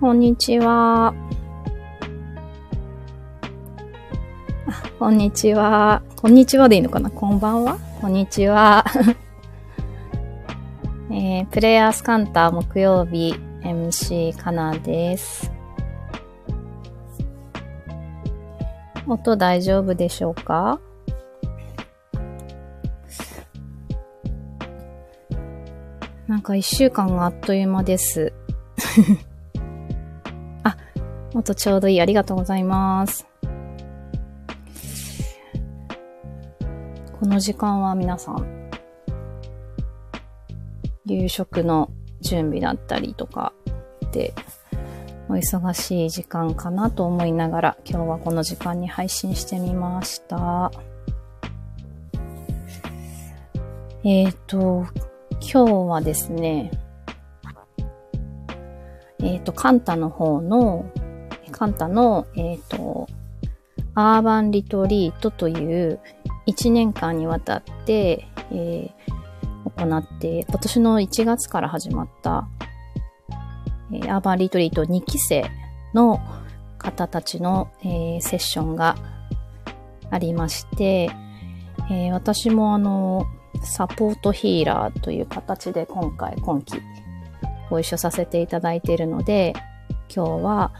こんにちは。こんにちは。こんにちはでいいのかな？こんばんは？こんにちは。えー、プレイヤースカンター木曜日 MC かなです。音大丈夫でしょうか？なんか一週間があっという間です。あ、音ちょうどいい。ありがとうございます。この時間は皆さん、夕食の準備だったりとかで、お忙しい時間かなと思いながら、今日はこの時間に配信してみました。えっ、ー、と、今日はですね、えっ、ー、と、カンタの方の、カンタの、えっ、ー、と、アーバンリトリートという1年間にわたって、えー、行って、今年の1月から始まった、えー、アーバンリトリート2期生の方たちの、えー、セッションがありまして、えー、私もあの、サポートヒーラーという形で今回、今期ご一緒させていただいているので、今日は、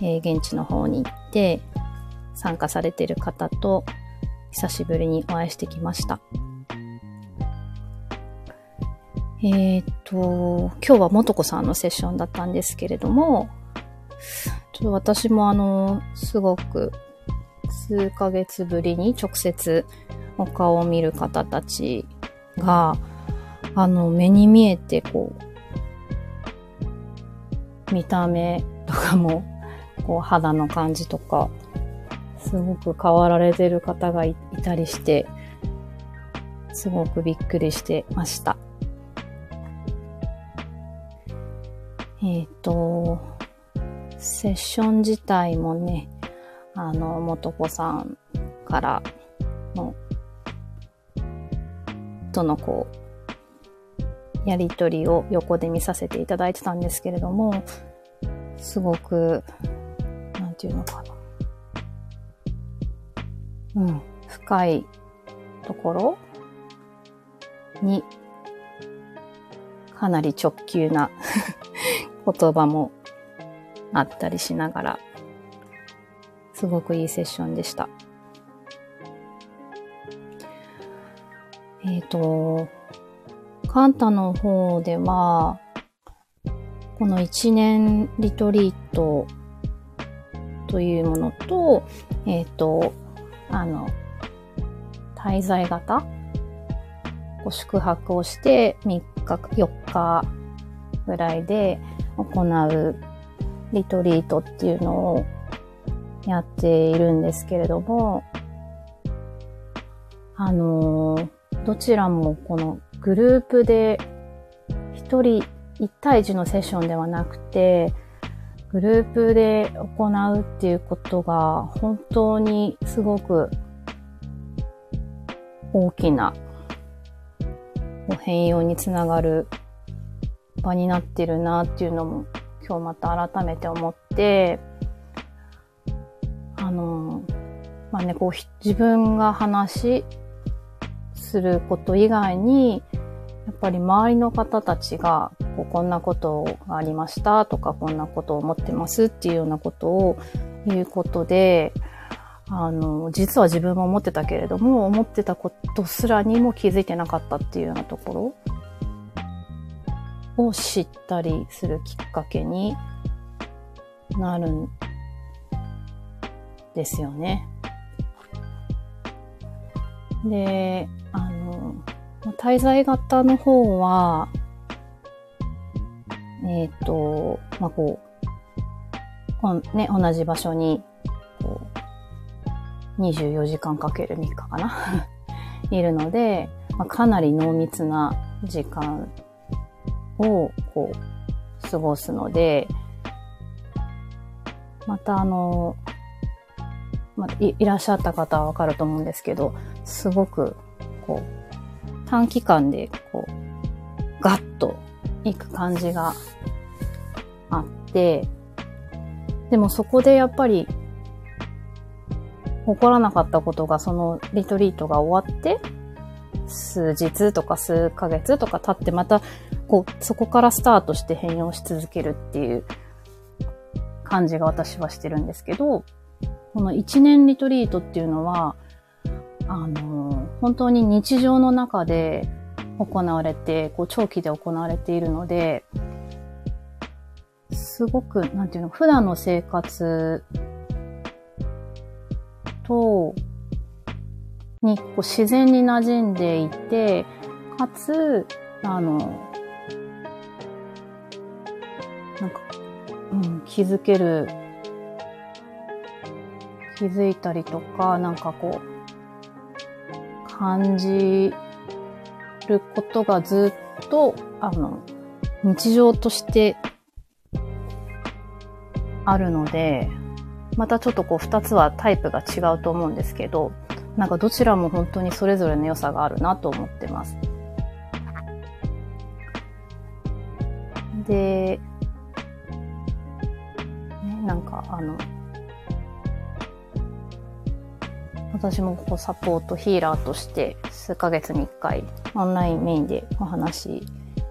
えー、現地の方に行って参加されてる方と久しぶりにお会いしてきました。えっ、と、今日はもとこさんのセッションだったんですけれども、ちょっと私もあの、すごく数ヶ月ぶりに直接お顔を見る方たちが、あの、目に見えて、こう、見た目とかも、こう、肌の感じとか、すごく変わられてる方がいたりして、すごくびっくりしてました。えっ、ー、と、セッション自体もね、あの、元子さんからのとのこう、やりとりを横で見させていただいてたんですけれども、すごく、ていうのかな。うん、深いところ？に、かなり直球な 言葉もあったりしながら、すごくいいセッションでした。えっ、ー、と、カンタの方では、この1年リトリートというものと、えっ、ー、と、あの、滞在型？宿泊をして3日、4日ぐらいで行うリトリートっていうのをやっているんですけれども、あのどちらもこのグループで一人一対一のセッションではなくて、グループで行うっていうことが本当にすごく大きな変容につながる場になってるなっていうのも今日また改めて思って、あの、まあね、こう自分が話すること以外に、やっぱり周りの方たちが、こうこんなことがありましたとか、こんなことを思ってますっていうようなことを言うことで、あの、実は自分も思ってたけれども、思ってたことすらにも気づいてなかったっていうようなところを知ったりするきっかけになるんですよね。で、あの、滞在型の方は、えっ、ー、と、まあ、こう、ね、同じ場所に、こう、24時間かける3日かな。いるので、まあ、かなり濃密な時間を、こう、過ごすので、またあの、まあ、いらっしゃった方はわかると思うんですけど、すごく、こう、短期間で、こう、ガッといく感じがあって、でもそこでやっぱり、起こらなかったことが、そのリトリートが終わって、数日とか数ヶ月とか経ってまた、こう、そこからスタートして変容し続けるっていう感じが私はしてるんですけど、この1年リトリートっていうのは、あの、本当に日常の中で行われて、こう長期で行われているので、すごく、なんていうの、普段の生活と、にこう自然に馴染んでいて、かつ、あの、なんか、うん、気づける、気づいたりとか、なんかこう、感じることがずっと、あの、日常としてあるので、またちょっとこう二つはタイプが違うと思うんですけど、なんかどちらも本当にそれぞれの良さがあるなと思ってます。で、ね、なんかあの、私もこうサポートヒーラーとして数ヶ月に一回オンラインメインでお話し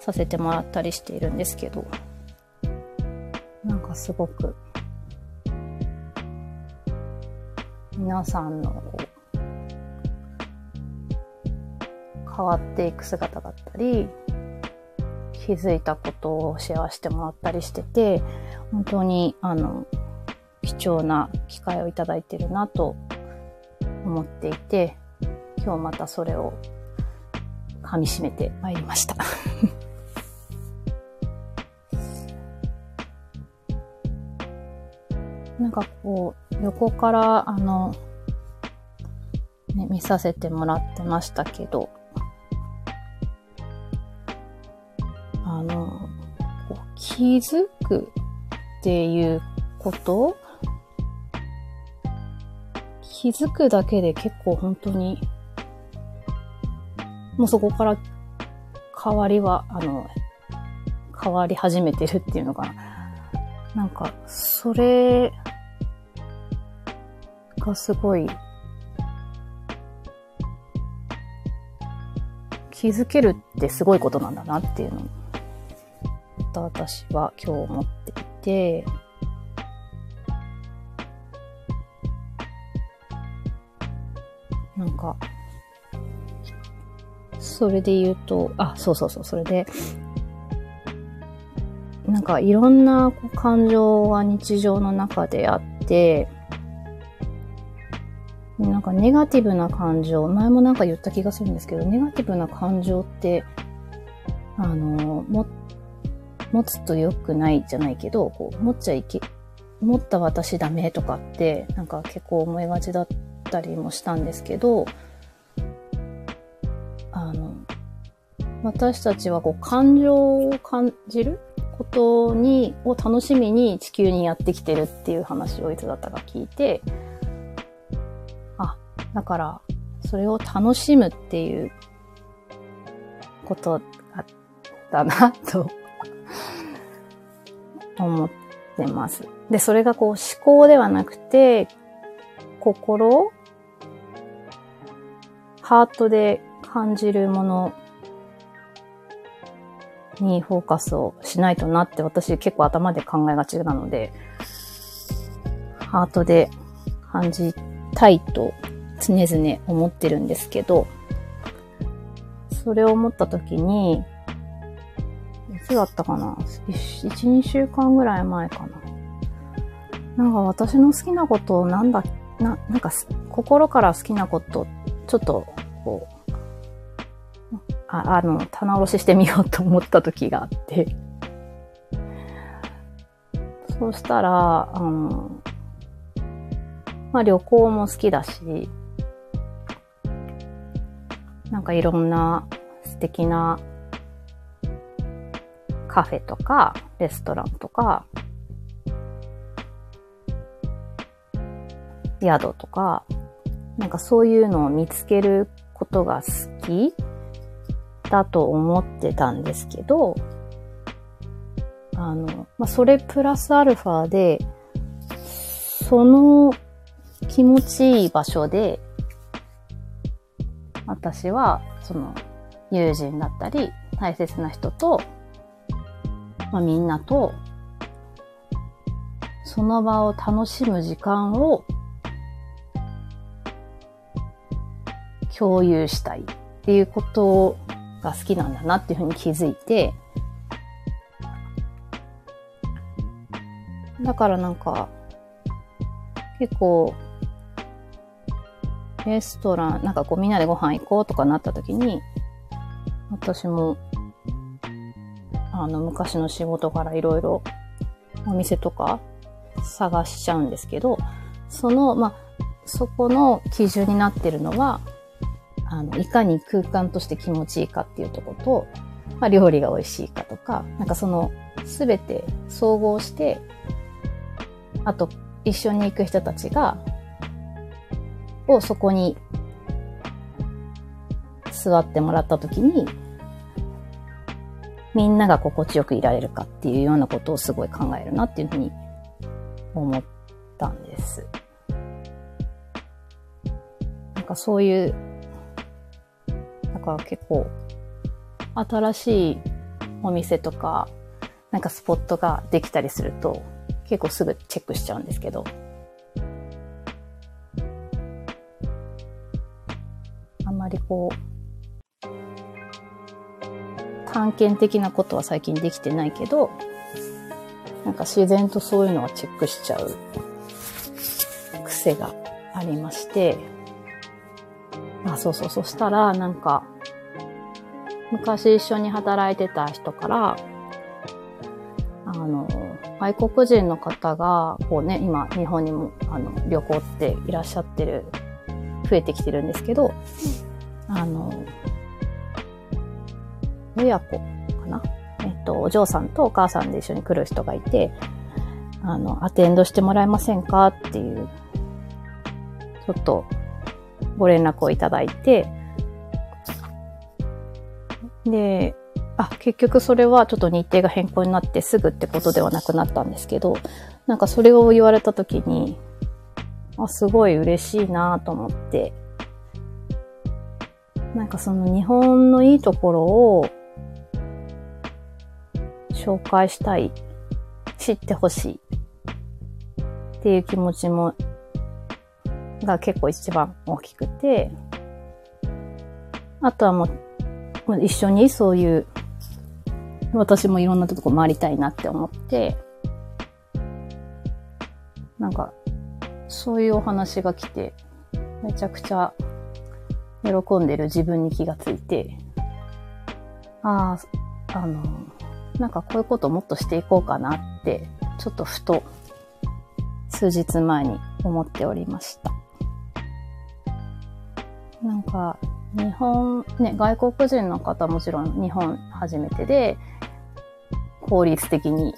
させてもらったりしているんですけど、なんかすごく皆さんのこう変わっていく姿だったり、気づいたことをシェアしてもらったりしてて、本当にあの、貴重な機会をいただいてるなと思っていて、今日またそれを噛み締めてまいりました。なんかこう、横から、あの、ね、見させてもらってましたけど、あの、気づくっていうこと気づくだけで結構本当に、もうそこから変わりは、あの、変わり始めてるっていうのかな。なんか、それがすごい、気づけるってすごいことなんだなっていうのを、私は今日思っていて、なんか、それで言うと、あ、そうそうそう、それで、なんかいろんな感情が日常の中であって、なんかネガティブな感情、前もなんか言った気がするんですけど、ネガティブな感情って、あの、も、持つと良くないじゃないけど、こう、持っちゃいけ、持った私ダメとかって、なんか結構思いがちだっったりもしたんですけど、あの、私たちはこう、感情を感じることに、を楽しみに地球にやってきてるっていう話をいつだったか聞いて、あだから、それを楽しむっていうことだなと思ってます。で、それがこう思考ではなくて、心ハートで感じるものにフォーカスをしないとなって私結構頭で考えがちなので、ハートで感じたいと常々思ってるんですけど、それを思った時に、いつだったかな ?1、2週間ぐらい前かな。なんか私の好きなことをなんだ、な、なんか心から好きなこと、ちょっと、こう、ああの、棚卸ししてみようと思った時があって、そうしたら、あの、まあ旅行も好きだし、なんかいろんな素敵なカフェとかレストランとか宿とかなんかそういうのを見つけることが好きだと思ってたんですけどあの、まあ、それプラスアルファでその気持ちいい場所で、私は、その、友人だったり、大切な人と、まあ、みんなと、その場を楽しむ時間を共有したいっていうことが好きなんだなっていうふうに気づいて、だからなんか、結構、レストラン、なんかこうみんなでご飯行こうとかなった時に、私も、あの、昔の仕事からいろいろお店とか探しちゃうんですけど、その、まあ、そこの基準になってるのは、あの、いかに空間として気持ちいいかっていうとこと、まあ、料理が美味しいかとか、なんかその、すべて総合して、あと、一緒に行く人たちが、をそこに座ってもらった時に、みんなが心地よくいられるかっていうようなことをすごい考えるなっていうふうに思ったんです。なんかそういう、か結構新しいお店とか、なんかスポットができたりすると、結構すぐチェックしちゃうんですけど、あんまりこう、探検的なことは最近できてないけど、なんか自然とそういうのはチェックしちゃう癖がありまして、あ、そうそう、そしたらなんか、昔一緒に働いてた人から、あの、外国人の方が、こうね、今、日本にも、あの、旅行っていらっしゃってる、増えてきてるんですけど、あの、親子かな？えっと、お嬢さんとお母さんで一緒に来る人がいて、あの、アテンドしてもらえませんか？っていう、ちょっと、ご連絡をいただいて、で、あ、結局それはちょっと日程が変更になってすぐってことではなくなったんですけど、なんかそれを言われた時に、あ、すごい嬉しいなと思って、なんかその日本のいいところを紹介したい、知ってほしいっていう気持ちも、が結構一番大きくて、あとはもう、一緒にそういう私もいろんなとこ回りたいなって思って、なんか、そういうお話が来て、めちゃくちゃ喜んでる自分に気がついて、ああ、あの、なんかこういうこともっとしていこうかなって、ちょっとふと数日前に思っておりました。なんか、日本、ね、外国人の方もちろん日本初めてで、効率的に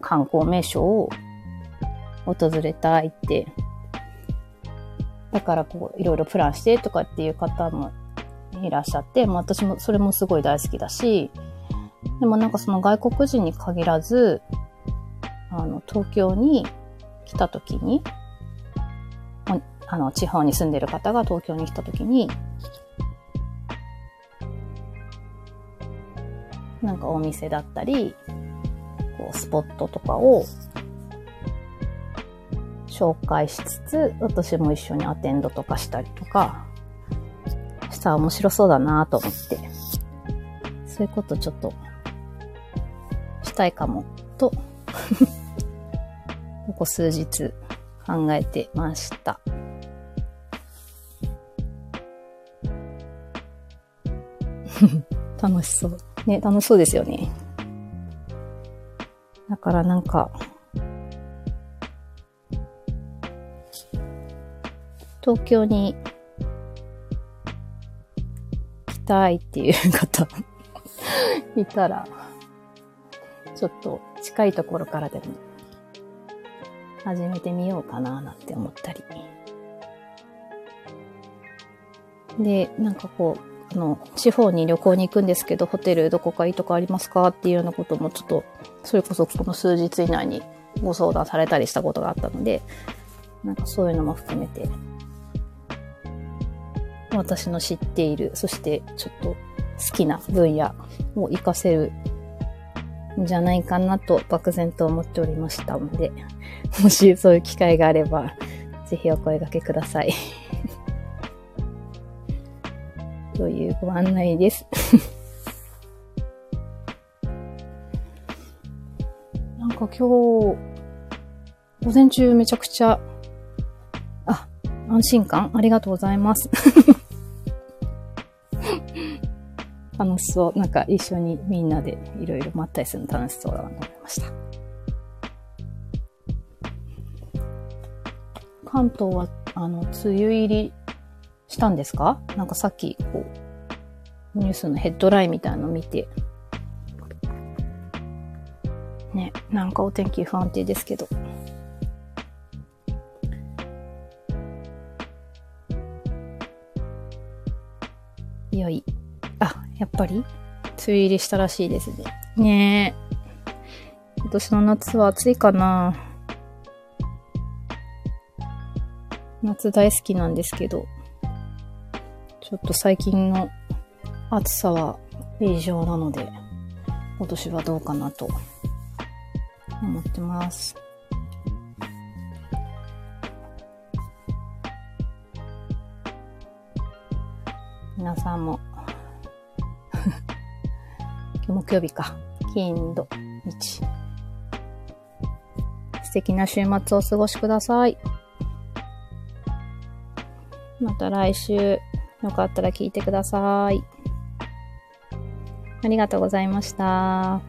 観光名所を訪れたいって、だからこう、いろいろプランしてとかっていう方もいらっしゃって、まあ私もそれもすごい大好きだし、でもなんかその外国人に限らず、あの、東京に来た時に、あの、地方に住んでる方が東京に来た時に、なんかお店だったり、こうスポットとかを紹介しつつ、私も一緒にアテンドとかしたりとか、したら面白そうだなと思って、そういうことちょっとしたいかも、と ここ数日考えてました。楽しそう。ね、楽しそうですよね。だからなんか、東京に来たいっていう方 いたら、ちょっと近いところからでも始めてみようかななんて思ったり。で、なんかこう、の、地方に旅行に行くんですけど、ホテルどこかいいとこありますかっていうようなこともちょっと、それこそこの数日以内にご相談されたりしたことがあったので、なんかそういうのも含めて、私の知っている、そしてちょっと好きな分野を活かせるんじゃないかなと漠然と思っておりましたので、もしそういう機会があれば、ぜひお声掛けください。というご案内です。なんか今日、午前中めちゃくちゃ、あ、安心感ありがとうございます。楽しそう。なんか一緒にみんなでいろいろまったりするの楽しそうだなと思いました。関東は、あの、梅雨入りしたんですか？なんかさっき、こう、ニュースのヘッドラインみたいの見て、ね、なんかお天気不安定ですけど。よい。あ、やっぱり？梅雨入りしたらしいですね。ねえ。今年の夏は暑いかな夏大好きなんですけど、ちょっと最近の暑さは異常なので、今年はどうかなと思ってます。皆さんも 今日木曜日か。金土日。素敵な週末を過ごしください。また来週、よかったら聞いてください。ありがとうございました。